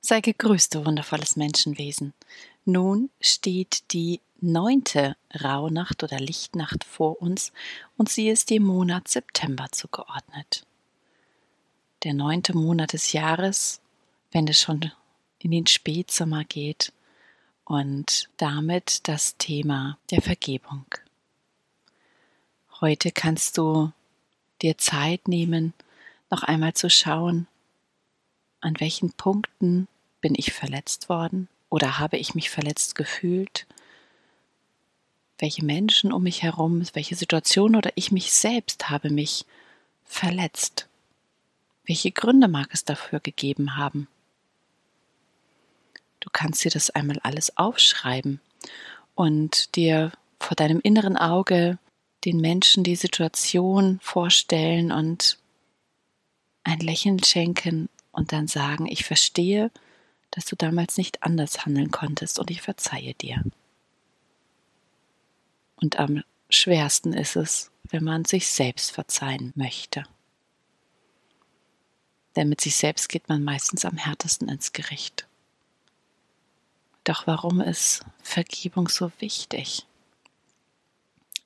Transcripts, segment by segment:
Sei gegrüßt, du wundervolles Menschenwesen. Nun steht die neunte Rauhnacht oder Lichtnacht vor uns und sie ist dem Monat September zugeordnet. Der neunte Monat des Jahres, wenn es schon in den Spätsommer geht und damit das Thema der Vergebung. Heute kannst du dir Zeit nehmen, noch einmal zu schauen, an welchen Punkten bin ich verletzt worden oder habe ich mich verletzt gefühlt? Welche Menschen um mich herum, welche Situation oder ich mich selbst habe mich verletzt? Welche Gründe mag es dafür gegeben haben? Du kannst dir das einmal alles aufschreiben und dir vor deinem inneren Auge den Menschen die Situation vorstellen und ein Lächeln schenken und dann sagen, ich verstehe, dass du damals nicht anders handeln konntest und ich verzeihe dir. Und am schwersten ist es, wenn man sich selbst verzeihen möchte. Denn mit sich selbst geht man meistens am härtesten ins Gericht. Doch warum ist Vergebung so wichtig?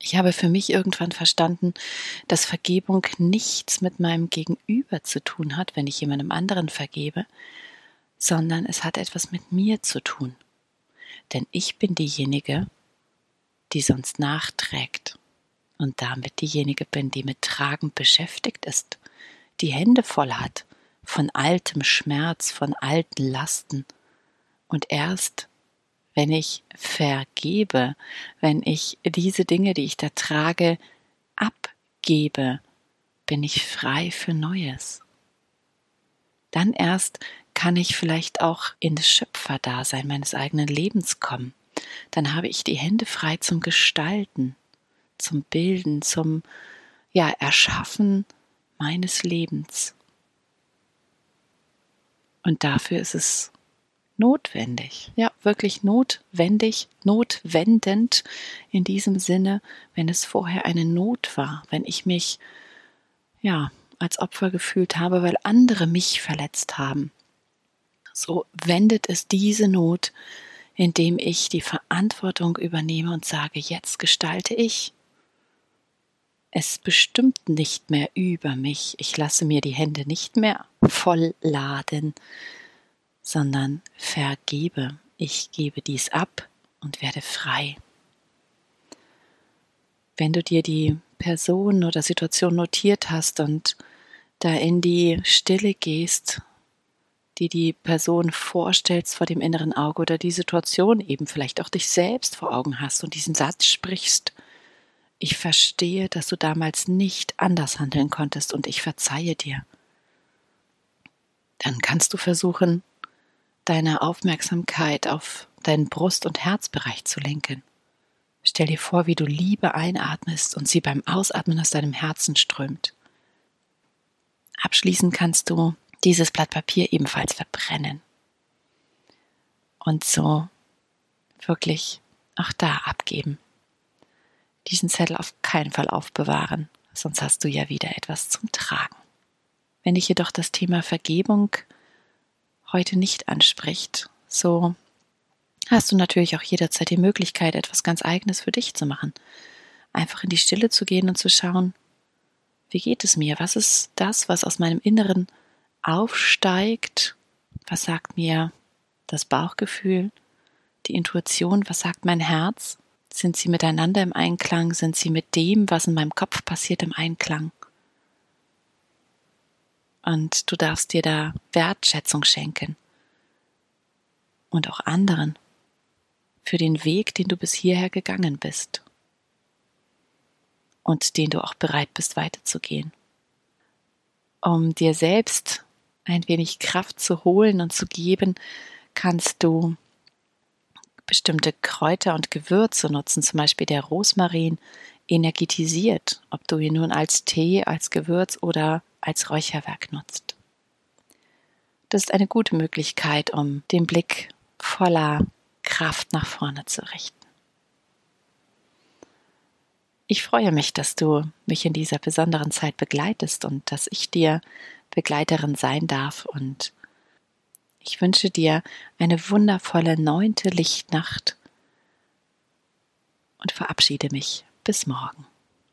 Ich habe für mich irgendwann verstanden, dass Vergebung nichts mit meinem Gegenüber zu tun hat, wenn ich jemandem anderen vergebe, sondern es hat etwas mit mir zu tun. Denn ich bin diejenige, die sonst nachträgt und damit diejenige bin, die mit Tragen beschäftigt ist, die Hände voll hat von altem Schmerz, von alten Lasten. Und erst wenn ich vergebe, wenn ich diese Dinge, die ich da trage, abgebe, bin ich frei für Neues. Dann erst kann ich vielleicht auch in das Schöpferdasein meines eigenen Lebens kommen. Dann habe ich die Hände frei zum Gestalten, zum Bilden, zum ja, Erschaffen meines Lebens. Und dafür ist es notwendig. Ja, wirklich notwendig, notwendend in diesem Sinne, wenn es vorher eine Not war, wenn ich mich ja als Opfer gefühlt habe, weil andere mich verletzt haben. So wendet es diese Not, indem ich die Verantwortung übernehme und sage, jetzt gestalte ich. Es bestimmt nicht mehr über mich. Ich lasse mir die Hände nicht mehr vollladen, sondern vergebe. Ich gebe dies ab und werde frei. Wenn du dir die Person oder Situation notiert hast und da in die Stille gehst, die die Person vorstellst vor dem inneren Auge oder die Situation eben vielleicht auch dich selbst vor Augen hast und diesen Satz sprichst, ich verstehe, dass du damals nicht anders handeln konntest und ich verzeihe dir. Dann kannst du versuchen, deine Aufmerksamkeit auf deinen Brust- und Herzbereich zu lenken. Stell dir vor, wie du Liebe einatmest und sie beim Ausatmen aus deinem Herzen strömt. Abschließend kannst du dieses Blatt Papier ebenfalls verbrennen. Und so wirklich auch da abgeben. Diesen Zettel auf keinen Fall aufbewahren, sonst hast du ja wieder etwas zum Tragen. Wenn dich jedoch das Thema Vergebung heute nicht anspricht, so hast du natürlich auch jederzeit die Möglichkeit, etwas ganz Eigenes für dich zu machen. Einfach in die Stille zu gehen und zu schauen, wie geht es mir? Was ist das, was aus meinem Inneren aufsteigt? Was sagt mir das Bauchgefühl, die Intuition? Was sagt mein Herz? Sind sie miteinander im Einklang? Sind sie mit dem, was in meinem Kopf passiert, im Einklang? Und du darfst dir da Wertschätzung schenken. Und auch anderen für den Weg, den du bis hierher gegangen bist. Und den du auch bereit bist weiterzugehen. Um dir selbst ein wenig Kraft zu holen und zu geben, kannst du bestimmte Kräuter und Gewürze nutzen, zum Beispiel der Rosmarin energetisiert, ob du ihn nun als Tee, als Gewürz oder als Räucherwerk nutzt. Das ist eine gute Möglichkeit, um den Blick voller Kraft nach vorne zu richten. Ich freue mich, dass du mich in dieser besonderen Zeit begleitest und dass ich dir Begleiterin sein darf und Ich wünsche dir eine wundervolle neunte Lichtnacht und verabschiede mich. Bis morgen.